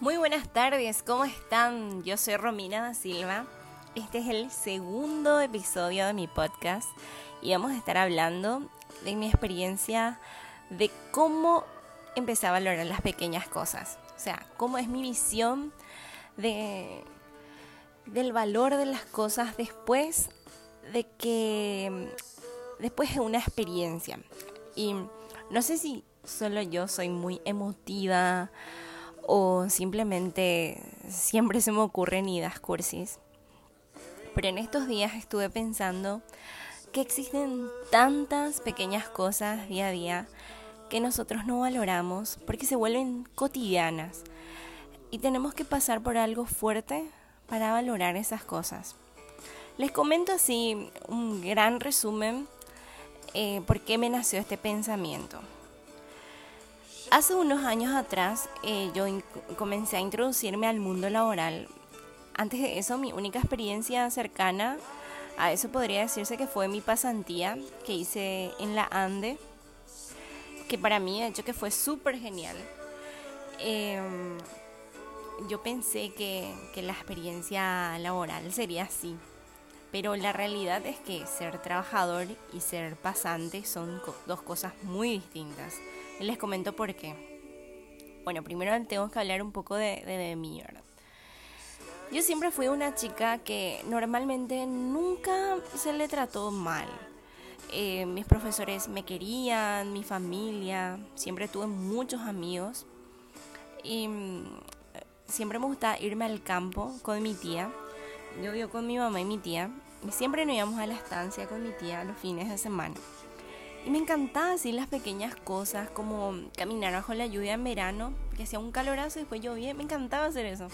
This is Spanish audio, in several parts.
Muy buenas tardes, ¿cómo están? Yo soy Romina da Silva. Este es el segundo episodio de mi podcast y vamos a estar hablando de mi experiencia de cómo empecé a valorar las pequeñas cosas. O sea, cómo es mi visión de, del valor de las cosas después de que después de una experiencia. Y no sé si solo yo soy muy emotiva o simplemente siempre se me ocurren ideas cursis. Pero en estos días estuve pensando que existen tantas pequeñas cosas día a día que nosotros no valoramos porque se vuelven cotidianas y tenemos que pasar por algo fuerte para valorar esas cosas. Les comento así un gran resumen eh, por qué me nació este pensamiento. Hace unos años atrás eh, yo comencé a introducirme al mundo laboral. Antes de eso, mi única experiencia cercana a eso podría decirse que fue mi pasantía que hice en la ANDE, que para mí de hecho que fue súper genial. Em, yo pensé que, que la experiencia laboral sería así, pero la realidad es que ser trabajador y ser pasante son dos cosas muy distintas. Les comento por qué. Bueno, primero tengo que hablar un poco de, de, mí, ¿verdad? Yo siempre fui una chica que normalmente nunca se le trató mal. Eh, mis profesores me querían, mi familia, siempre tuve muchos amigos. Y mm, siempre me gustaba irme al campo con mi tía. Yo vivo con mi mamá y mi tía. Y siempre nos íbamos a la estancia con mi tía los fines de semana. Me encantaba así las pequeñas cosas, como caminar bajo la lluvia en verano, que hacía un calorazo y después llovía, me encantaba hacer eso.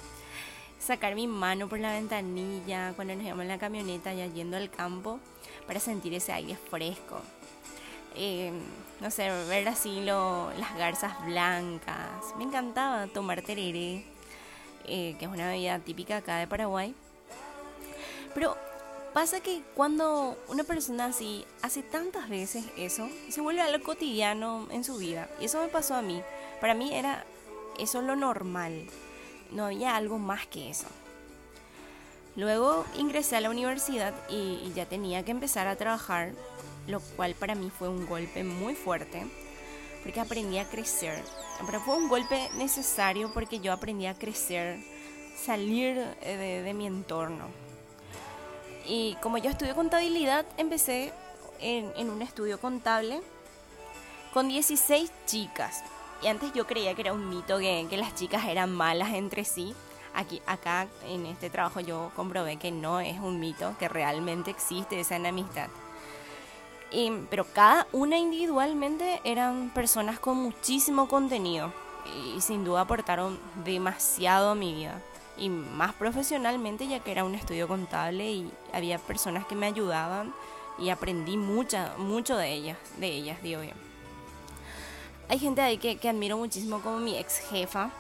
Sacar mi mano por la ventanilla cuando nos íbamos en la camioneta ya yendo al campo para sentir ese aire fresco. Eh, no sé, ver así lo, las garzas blancas. Me encantaba tomar tereré, eh, que es una bebida típica acá de Paraguay. Pero Pasa que cuando una persona así hace tantas veces eso, se vuelve algo cotidiano en su vida. Y eso me pasó a mí. Para mí era eso lo normal. No había algo más que eso. Luego ingresé a la universidad y, ya tenía que empezar a trabajar, lo cual para mí fue un golpe muy fuerte, porque aprendí a crecer. Pero fue un golpe necesario porque yo aprendí a crecer, salir de, de mi entorno y como yo estudio contabilidad, empecé en, un estudio contable con 16 chicas. Y antes yo creía que era un mito que, las chicas eran malas entre sí. Aquí, acá en este trabajo yo comprobé que no es un mito, que realmente existe esa enemistad. Y, pero cada una individualmente eran personas con muchísimo contenido y sin duda aportaron demasiado a mi vida y más profesionalmente ya que era un estudio contable y había personas que me ayudaban y aprendí mucha, mucho de ellas, de ellas, digo bien. Hay gente ahí que, que admiro muchísimo como mi ex jefa,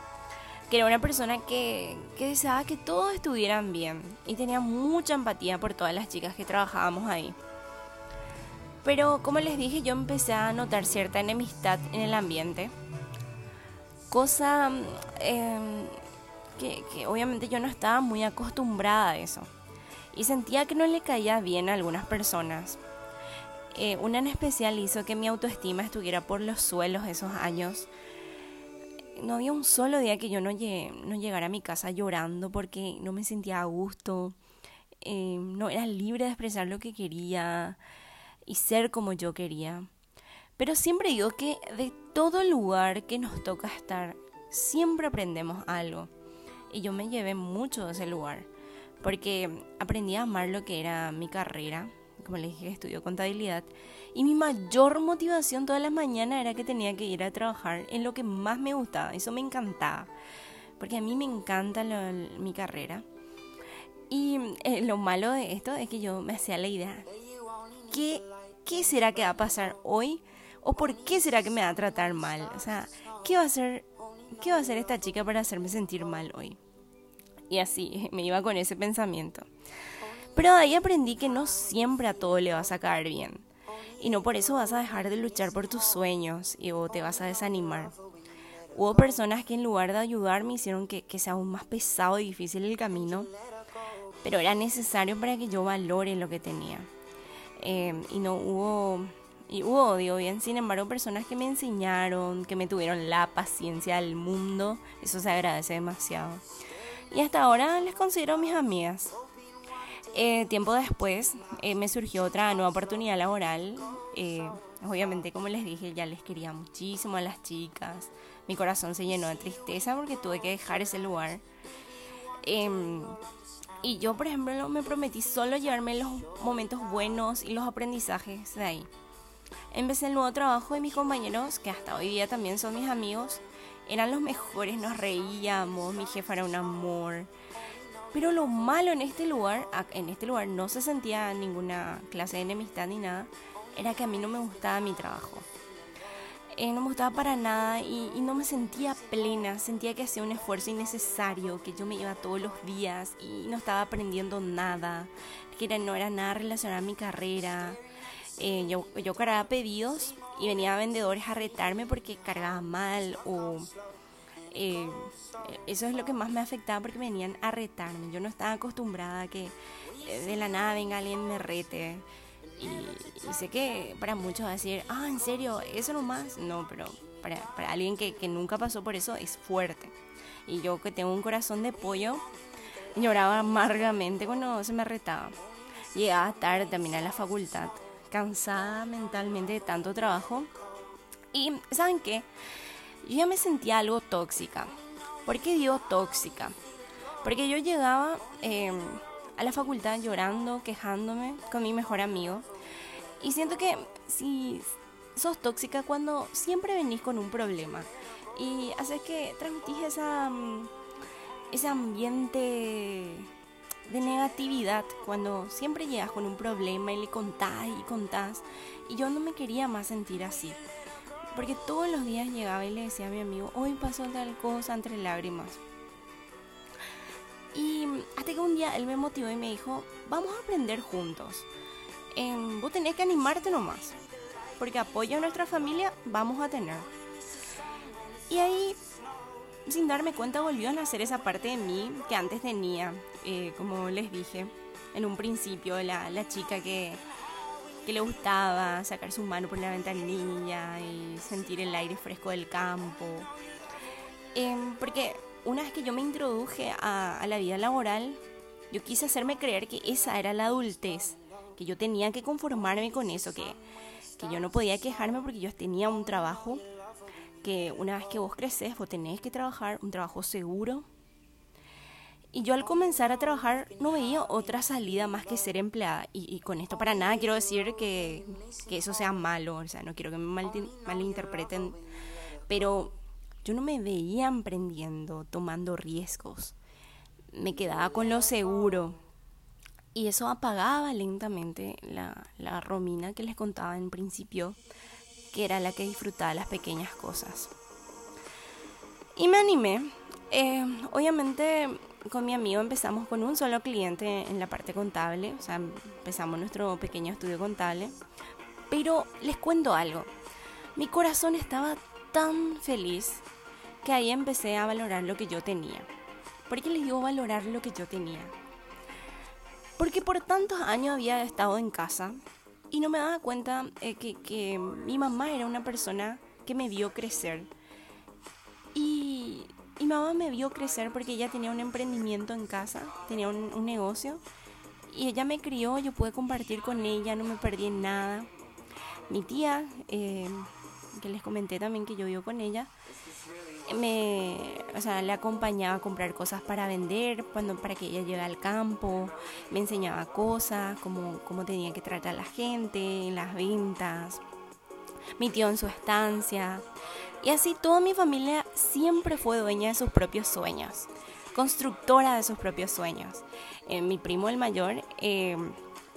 que era una persona que, que deseaba que todos estuvieran bien y tenía mucha empatía por todas las chicas que trabajábamos ahí. Pero como les dije, yo empecé a notar cierta enemistad en el ambiente. Cosa eh, que, obviamente yo no estaba muy acostumbrada a eso. Y sentía que no le caía bien a algunas personas. Eh, una en especial hizo que mi autoestima estuviera por los suelos esos años. No había un solo día que yo no, llegara a mi casa llorando porque no me sentía a gusto. Eh, no era libre de expresar lo que quería y ser como yo quería. Pero siempre digo que de todo lugar que nos toca estar, siempre aprendemos algo. Y yo me llevé mucho de ese lugar, porque aprendí a amar lo que era mi carrera, como les dije, estudio contabilidad, y mi mayor motivación todas las mañanas era que tenía que ir a trabajar en lo que más me gustaba, eso me encantaba, porque a mí me encanta mi carrera. Y eh, lo malo de esto es que yo me hacía la idea, ¿qué, ¿qué será que va a pasar hoy? ¿O por qué será que me va a tratar mal? O sea, ¿qué va a hacer, qué va a hacer esta chica para hacerme sentir mal hoy? Y así, me iba con ese pensamiento. Pero de ahí aprendí que no siempre a todo le vas a caer bien. Y no por eso vas a dejar de luchar por tus sueños y o te vas a desanimar. Hubo personas que en lugar de ayudarme hicieron que, que sea aún más pesado y difícil el camino, pero era necesario para que yo valore lo que tenía. Eh, y no hubo, y hubo odio, bien, sin embargo, personas que me enseñaron, que me tuvieron la paciencia del mundo, eso se agradece demasiado. Y hasta ahora les considero mis amigas. Eh, tiempo después eh, me surgió otra nueva oportunidad laboral. obviamente, como les dije, ya les quería muchísimo a las chicas mi corazón se llenó de tristeza porque tuve que dejar ese lugar. Em, y yo, por ejemplo, me prometí solo llevarme los momentos buenos y los aprendizajes de ahí. Empecé el nuevo trabajo de mis compañeros, que hasta hoy día también son mis amigos. Eran los mejores, nos reíamos, mi jefa era un amor. Pero lo malo en este lugar, en este lugar no se sentía ninguna clase de enemistad ni nada, era que a mí no me gustaba mi trabajo. Eh, no me gustaba para nada y, no me sentía plena, sentía que hacía un esfuerzo innecesario, que yo me iba todos los días y no estaba aprendiendo nada, que no era nada relacionado a mi carrera. Eh, yo, yo cargaba pedidos y venía vendedores a retarme porque cargaba mal o eh, eso es lo que más me afectaba porque venían a retarme. Yo no estaba acostumbrada a que de la nada venga alguien me rete. Y, sé que para muchos va a decir, ah, ¿en serio? ¿Eso nomás? No, pero para, alguien que, que, nunca pasó por eso es fuerte. Y yo que tengo un corazón de pollo, lloraba amargamente cuando se me retaba. Llegaba tarde también a la facultad, cansada mentalmente de tanto trabajo. Y, ¿saben qué? Yo ya me sentía algo tóxica. ¿Por qué digo tóxica? Porque yo llegaba... Eh, a la facultad llorando, quejándome con mi mejor amigo. Y siento que si sos tóxica cuando siempre venís con un problema y haces que transmitís esa, mm, ese ambiente de negatividad cuando siempre llegas con un problema y le contás y contás. Y yo no me quería más sentir así. Porque todos los días llegaba y le decía a mi amigo, hoy pasó tal cosa entre lágrimas. Y hasta que un día él me motivó y me dijo, vamos a aprender juntos. Em, vos tenés que animarte nomás, porque apoyo a nuestra familia vamos a tener. Y ahí, sin darme cuenta, volvió a nacer esa parte de mí que antes tenía, eh, como les dije en un principio, la, la chica que, que le gustaba sacar su mano por la ventanilla y sentir el aire fresco del campo. Em, porque una vez que yo me introduje a, la vida laboral, yo quise hacerme creer que esa era la adultez, que yo tenía que conformarme con eso, que, que yo no podía quejarme porque yo tenía un trabajo, que una vez que vos creces, vos tenés que trabajar un trabajo seguro. Y yo al comenzar a trabajar no veía otra salida más que ser empleada. Y, con esto para nada quiero decir que, que, eso sea malo, o sea, no quiero que me malinterpreten, pero yo no me veía emprendiendo, tomando riesgos. Me quedaba con lo seguro. Y eso apagaba lentamente la, la Romina que les contaba en principio, que era la que disfrutaba las pequeñas cosas. Y me animé. Eh, obviamente con mi amigo empezamos con un solo cliente en la parte contable, o sea, empezamos nuestro pequeño estudio contable. Pero les cuento algo, mi corazón estaba tan feliz que ahí empecé a valorar lo que yo tenía. ¿Por qué les digo valorar lo que yo tenía? Porque por tantos años había estado en casa y no me daba cuenta eh, que, mi mamá era una persona que me vio crecer. Y mi mamá me vio crecer porque ella tenía un emprendimiento en casa, tenía un, negocio. Y ella me crió, yo pude compartir con ella, no me perdí en nada. Mi tía, eh, que les comenté también que yo vivo con ella, me, o sea, le acompañaba a comprar cosas para vender, cuando, para que ella llegue al campo, me enseñaba cosas, como cómo tenía que tratar a la gente, las ventas, mi tío en su estancia. Y así toda mi familia siempre fue dueña de sus propios sueños, constructora de sus propios sueños. Eh, mi primo el mayor, eh,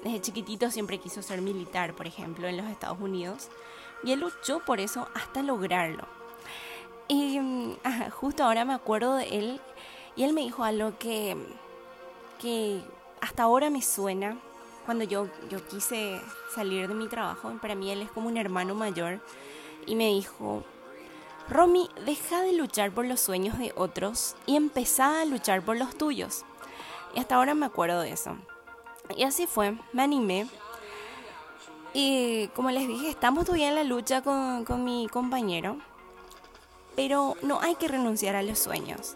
desde chiquitito siempre quiso ser militar, por ejemplo, en los Estados Unidos, y él luchó por eso hasta lograrlo. Y justo ahora me acuerdo de él y él me dijo algo que, que hasta ahora me suena cuando yo, yo quise salir de mi trabajo. Para mí él es como un hermano mayor y me dijo, Romy, deja de luchar por los sueños de otros y empezá a luchar por los tuyos. Y hasta ahora me acuerdo de eso. Y así fue, me animé. Y como les dije, estamos todavía en la lucha con, con mi compañero. Pero no hay que renunciar a los sueños.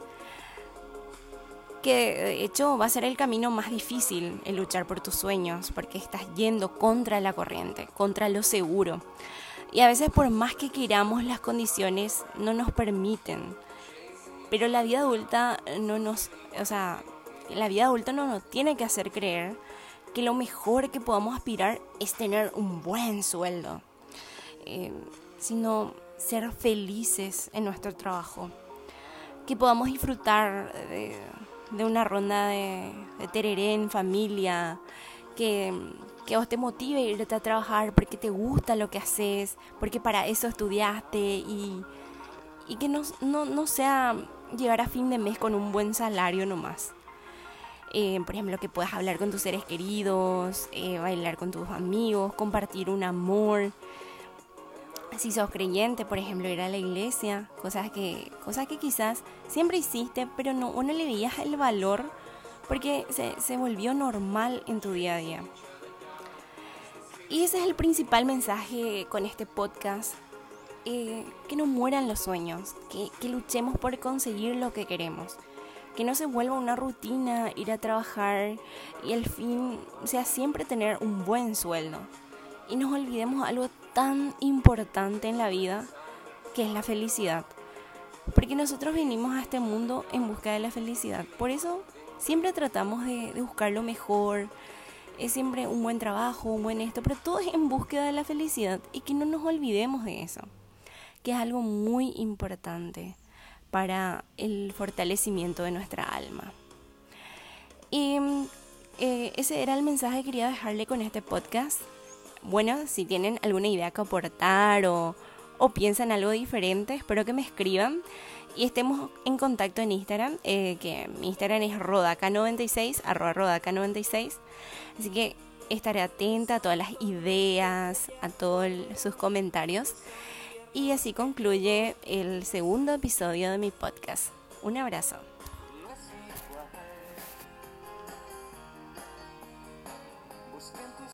Que de hecho va a ser el camino más difícil el luchar por tus sueños, porque estás yendo contra la corriente, contra lo seguro. Y a veces por más que queramos las condiciones no nos permiten. Pero la vida adulta no nos, o sea, la vida adulta no nos tiene que hacer creer que lo mejor que podamos aspirar es tener un buen sueldo, eh, sino ser felices en nuestro trabajo, que podamos disfrutar de, una ronda de, de, tereré en familia, que, que vos te motive a irte a trabajar porque te gusta lo que haces, porque para eso estudiaste y, y que no, no, no sea llegar a fin de mes con un buen salario nomás. Eh, por ejemplo, que puedas hablar con tus seres queridos, eh, bailar con tus amigos, compartir un amor. Si sos creyente, por ejemplo, ir a la iglesia, cosas que, cosas que quizás siempre hiciste, pero no, no le veías el valor porque se, se volvió normal en tu día a día. Y ese es el principal mensaje con este podcast. Eh, que no mueran los sueños, que, que luchemos por conseguir lo que queremos que no se vuelva una rutina ir a trabajar y el fin sea siempre tener un buen sueldo. Y nos olvidemos algo tan importante en la vida que es la felicidad. Porque nosotros venimos a este mundo en busca de la felicidad. Por eso siempre tratamos de, buscar lo mejor. Es siempre un buen trabajo, un buen esto, pero todo es en búsqueda de la felicidad y que no nos olvidemos de eso, que es algo muy importante para el fortalecimiento de nuestra alma. Y eh, ese era el mensaje que quería dejarle con este podcast. Bueno, si tienen alguna idea que aportar o, piensan algo diferente, espero que me escriban y estemos en contacto en Instagram, eh, que mi Instagram es rodaca96, arroba rodaca96. Así que estaré atenta a todas las ideas, a todos sus comentarios. Y así concluye el segundo episodio de mi podcast. Un abrazo.